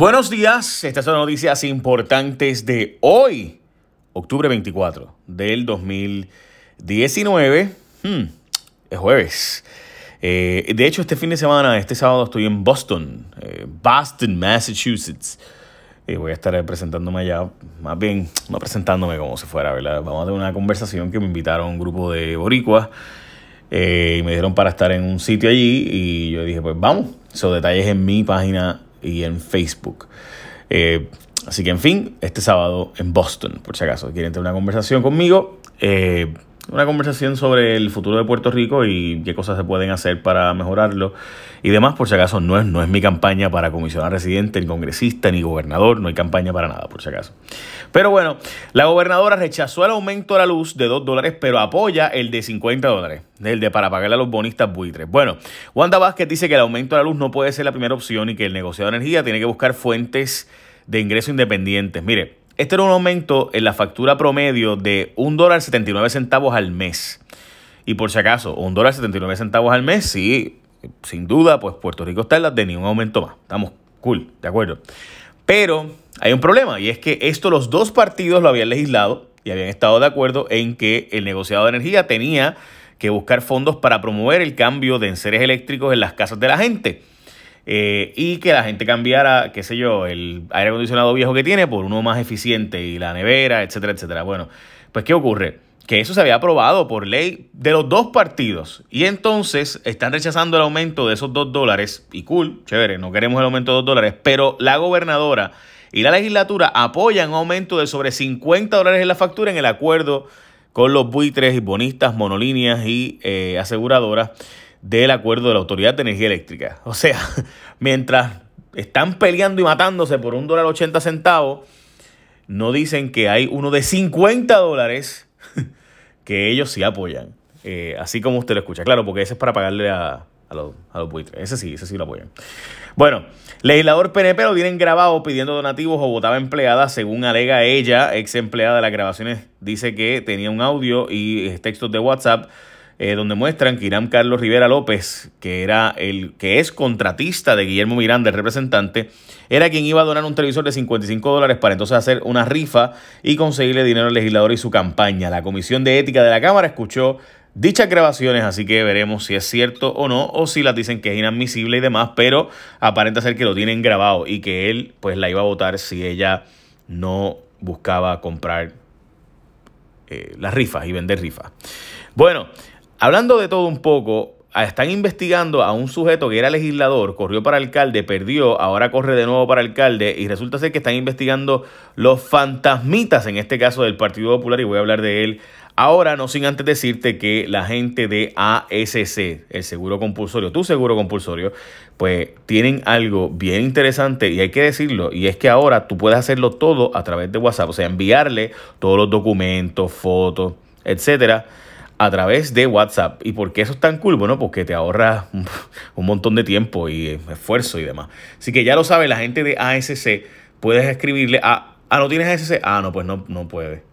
Buenos días, estas son noticias importantes de hoy, octubre 24 del 2019. Hmm, es jueves. Eh, de hecho, este fin de semana, este sábado, estoy en Boston, eh, Boston, Massachusetts. Eh, voy a estar presentándome allá, más bien, no presentándome como si fuera, ¿verdad? Vamos a tener una conversación que me invitaron un grupo de boricuas y me dieron para estar en un sitio allí y yo dije, pues vamos. Son detalles en mi página y en Facebook. Eh, así que, en fin, este sábado en Boston, por si acaso quieren tener una conversación conmigo, eh, una conversación sobre el futuro de Puerto Rico y qué cosas se pueden hacer para mejorarlo y demás, por si acaso no es, no es mi campaña para comisionar residente, ni congresista, ni gobernador, no hay campaña para nada, por si acaso. Pero bueno, la gobernadora rechazó el aumento de la luz de 2 dólares, pero apoya el de 50 dólares, el de para pagarle a los bonistas buitres. Bueno, Wanda Vázquez dice que el aumento de la luz no puede ser la primera opción y que el negociado de energía tiene que buscar fuentes de ingreso independientes. Mire, este era un aumento en la factura promedio de un dólar 79 centavos al mes. Y por si acaso, un dólar 79 centavos al mes, sí, sin duda, pues Puerto Rico está en las de ni un aumento más. Estamos cool, de acuerdo. Pero hay un problema y es que esto los dos partidos lo habían legislado y habían estado de acuerdo en que el negociado de energía tenía que buscar fondos para promover el cambio de enseres eléctricos en las casas de la gente. Eh, y que la gente cambiara, qué sé yo, el aire acondicionado viejo que tiene por uno más eficiente y la nevera, etcétera, etcétera. Bueno, pues ¿qué ocurre? que eso se había aprobado por ley de los dos partidos. Y entonces están rechazando el aumento de esos dos dólares. Y cool, chévere, no queremos el aumento de dos dólares. Pero la gobernadora y la legislatura apoyan un aumento de sobre 50 dólares en la factura en el acuerdo con los buitres y bonistas, monolíneas y eh, aseguradoras del acuerdo de la Autoridad de Energía Eléctrica. O sea, mientras están peleando y matándose por un dólar 80 centavos, no dicen que hay uno de 50 dólares que ellos sí apoyan. Eh, así como usted lo escucha. Claro, porque ese es para pagarle a, los, a buitres. Ese sí, ese sí lo apoyan. Bueno, legislador PNP lo tienen grabado pidiendo donativos o votaba empleada, según alega ella, ex empleada de las grabaciones, dice que tenía un audio y textos de WhatsApp eh, donde muestran que Irán Carlos Rivera López, que era el que es contratista de Guillermo Miranda, el representante, era quien iba a donar un televisor de 55 dólares para entonces hacer una rifa y conseguirle dinero al legislador y su campaña. La Comisión de Ética de la Cámara escuchó dichas grabaciones, así que veremos si es cierto o no, o si las dicen que es inadmisible y demás, pero aparenta ser que lo tienen grabado y que él pues la iba a votar si ella no buscaba comprar eh, las rifas y vender rifas. Bueno, Hablando de todo un poco, están investigando a un sujeto que era legislador, corrió para alcalde, perdió, ahora corre de nuevo para alcalde y resulta ser que están investigando los fantasmitas, en este caso del Partido Popular, y voy a hablar de él ahora, no sin antes decirte que la gente de ASC, el seguro compulsorio, tu seguro compulsorio, pues tienen algo bien interesante y hay que decirlo, y es que ahora tú puedes hacerlo todo a través de WhatsApp, o sea, enviarle todos los documentos, fotos, etcétera a través de WhatsApp. ¿Y por qué eso es tan cool? Bueno, porque te ahorra un montón de tiempo y esfuerzo y demás. Así que ya lo sabe la gente de ASC, puedes escribirle a... Ah, ¿no tienes ASC? Ah, no, pues no, no puede.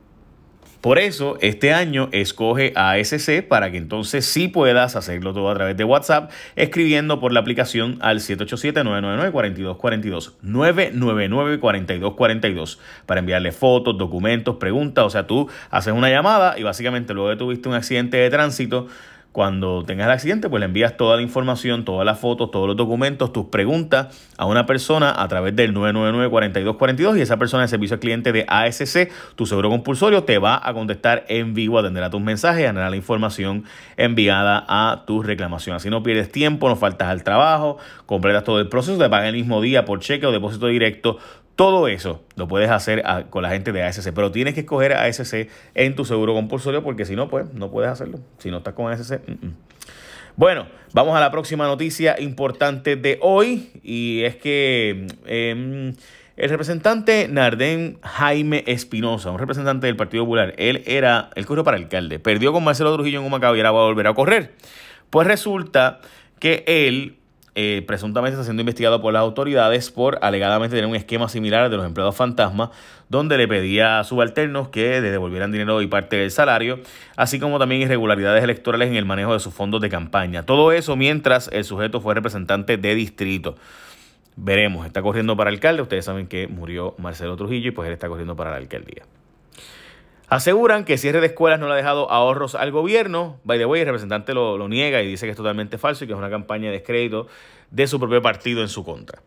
Por eso, este año escoge ASC para que entonces sí puedas hacerlo todo a través de WhatsApp, escribiendo por la aplicación al 787-999-4242. 999-4242 para enviarle fotos, documentos, preguntas. O sea, tú haces una llamada y básicamente luego de tuviste un accidente de tránsito, cuando tengas el accidente, pues le envías toda la información, todas las fotos, todos los documentos, tus preguntas a una persona a través del 999-4242 y esa persona de servicio al cliente de ASC, tu seguro compulsorio, te va a contestar en vivo, atenderá tus mensajes atenderá la información enviada a tu reclamación. Así no pierdes tiempo, no faltas al trabajo, completas todo el proceso, te pagan el mismo día por cheque o depósito directo todo eso lo puedes hacer con la gente de ASC, pero tienes que escoger a ASC en tu seguro compulsorio porque si no, pues no puedes hacerlo. Si no estás con ASC. Bueno, vamos a la próxima noticia importante de hoy y es que em, el representante Nardén Jaime Espinosa, un representante del Partido Popular, él era, él corrió para alcalde, perdió con Marcelo Trujillo en Humacao y ahora va a volver a correr. Pues resulta que él eh, presuntamente está siendo investigado por las autoridades por alegadamente tener un esquema similar de los empleados fantasma, donde le pedía a subalternos que le devolvieran dinero y parte del salario, así como también irregularidades electorales en el manejo de sus fondos de campaña. Todo eso mientras el sujeto fue representante de distrito. veremos. Está corriendo para alcalde. Ustedes saben que murió Marcelo Trujillo y pues él está corriendo para la alcaldía. Aseguran que cierre de escuelas no le ha dejado ahorros al gobierno. By the way, el representante lo, lo niega y dice que es totalmente falso y que es una campaña de descrédito de su propio partido en su contra.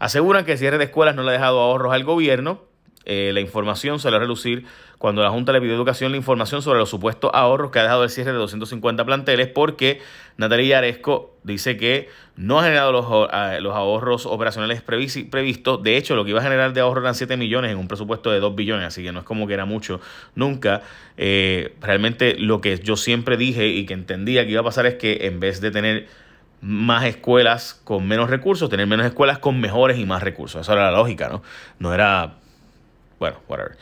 Aseguran que el cierre de escuelas no le ha dejado ahorros al gobierno. Eh, la información se a relucir cuando la Junta le pidió educación la información sobre los supuestos ahorros que ha dejado el cierre de 250 planteles porque Natalia Yaresco dice que no ha generado los, ah, los ahorros operacionales previstos. De hecho, lo que iba a generar de ahorro eran 7 millones en un presupuesto de 2 billones, así que no es como que era mucho nunca. Eh, realmente lo que yo siempre dije y que entendía que iba a pasar es que en vez de tener más escuelas con menos recursos, tener menos escuelas con mejores y más recursos. Esa era la lógica, ¿no? No era bueno, whatever.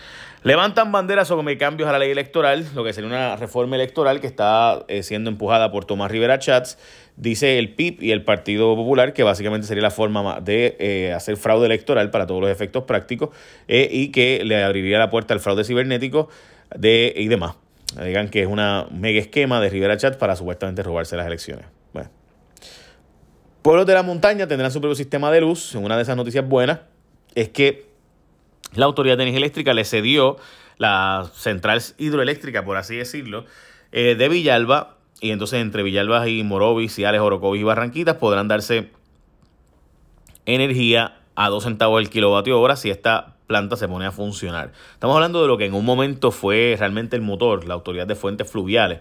Levantan banderas sobre cambios a la ley electoral, lo que sería una reforma electoral que está eh, siendo empujada por Tomás Rivera Chats. Dice el PIB y el Partido Popular que básicamente sería la forma de eh, hacer fraude electoral para todos los efectos prácticos eh, y que le abriría la puerta al fraude cibernético de, y demás. Digan que es una mega esquema de Rivera Chats para supuestamente robarse las elecciones. Bueno. Pueblos de la montaña tendrán su propio sistema de luz. Una de esas noticias buenas es que la Autoridad de Energía Eléctrica le cedió la central hidroeléctrica, por así decirlo, eh, de Villalba. Y entonces entre Villalba y Morovis, y Ales, Orocovis y Barranquitas podrán darse energía a 2 centavos el kilovatio hora si esta planta se pone a funcionar. Estamos hablando de lo que en un momento fue realmente el motor, la Autoridad de Fuentes Fluviales,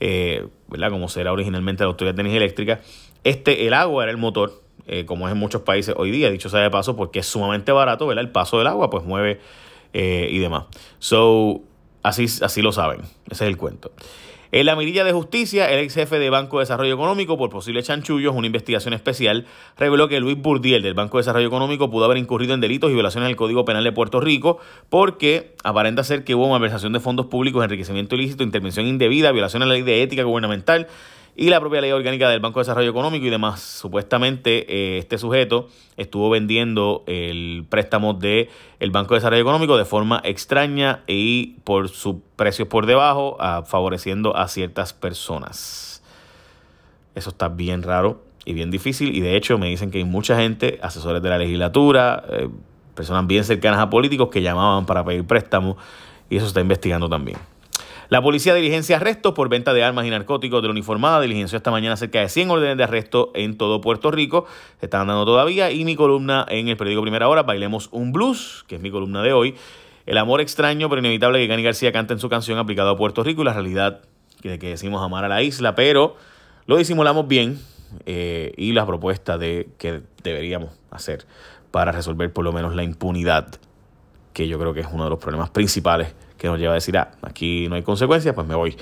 eh, ¿verdad? Como será originalmente la Autoridad de Energía Eléctrica. Este, el agua era el motor eh, como es en muchos países hoy día, dicho sea de paso, porque es sumamente barato, ¿verdad? El paso del agua pues mueve eh, y demás. So, así, así lo saben, ese es el cuento. En la mirilla de justicia, el ex jefe de Banco de Desarrollo Económico por posibles chanchullos, una investigación especial, reveló que Luis Burdiel del Banco de Desarrollo Económico pudo haber incurrido en delitos y violaciones del Código Penal de Puerto Rico porque aparenta ser que hubo malversación de fondos públicos, enriquecimiento ilícito, intervención indebida, violación a la ley de ética gubernamental, y la propia ley orgánica del Banco de Desarrollo Económico y demás. Supuestamente eh, este sujeto estuvo vendiendo el préstamo del el Banco de Desarrollo Económico de forma extraña y por sus precios por debajo, favoreciendo a ciertas personas. Eso está bien raro y bien difícil y de hecho me dicen que hay mucha gente, asesores de la legislatura, eh, personas bien cercanas a políticos que llamaban para pedir préstamos y eso está investigando también. La policía diligencia arrestos por venta de armas y narcóticos de la uniformada. Diligenció esta mañana cerca de 100 órdenes de arresto en todo Puerto Rico. Se están dando todavía. Y mi columna en el periódico Primera Hora, Bailemos un Blues, que es mi columna de hoy. El amor extraño pero inevitable que Gani García canta en su canción aplicado a Puerto Rico y la realidad que, que decimos amar a la isla, pero lo disimulamos bien eh, y la propuesta de que deberíamos hacer para resolver por lo menos la impunidad, que yo creo que es uno de los problemas principales que nos lleva a decir, ah, aquí no hay consecuencias, pues me voy.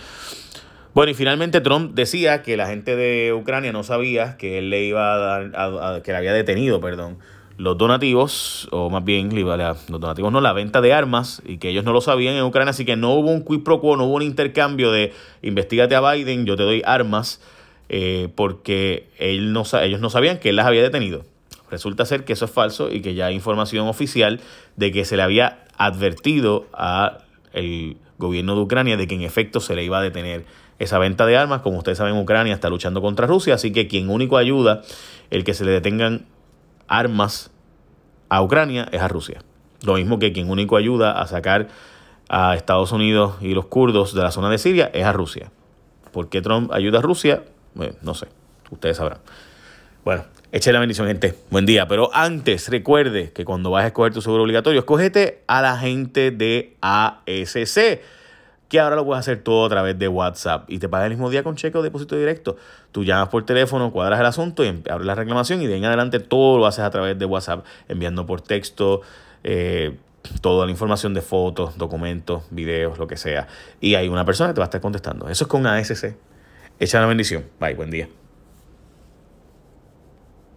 Bueno, y finalmente Trump decía que la gente de Ucrania no sabía que él le iba a dar, que le había detenido, perdón, los donativos, o más bien, los donativos no, la venta de armas, y que ellos no lo sabían en Ucrania, así que no hubo un quid pro quo, no hubo un intercambio de investigate a Biden, yo te doy armas, eh, porque él no, ellos no sabían que él las había detenido. Resulta ser que eso es falso y que ya hay información oficial de que se le había advertido a el gobierno de Ucrania de que en efecto se le iba a detener esa venta de armas. Como ustedes saben, Ucrania está luchando contra Rusia, así que quien único ayuda el que se le detengan armas a Ucrania es a Rusia. Lo mismo que quien único ayuda a sacar a Estados Unidos y los kurdos de la zona de Siria es a Rusia. ¿Por qué Trump ayuda a Rusia? no sé, ustedes sabrán. Bueno, eche la bendición, gente. Buen día. Pero antes, recuerde que cuando vas a escoger tu seguro obligatorio, escógete a la gente de ASC, que ahora lo puedes hacer todo a través de WhatsApp y te paga el mismo día con cheque o depósito directo. Tú llamas por teléfono, cuadras el asunto y abres la reclamación y de ahí en adelante todo lo haces a través de WhatsApp, enviando por texto. Eh, toda la información de fotos, documentos, videos, lo que sea. Y hay una persona que te va a estar contestando. Eso es con ASC. Echa la bendición. Bye, buen día.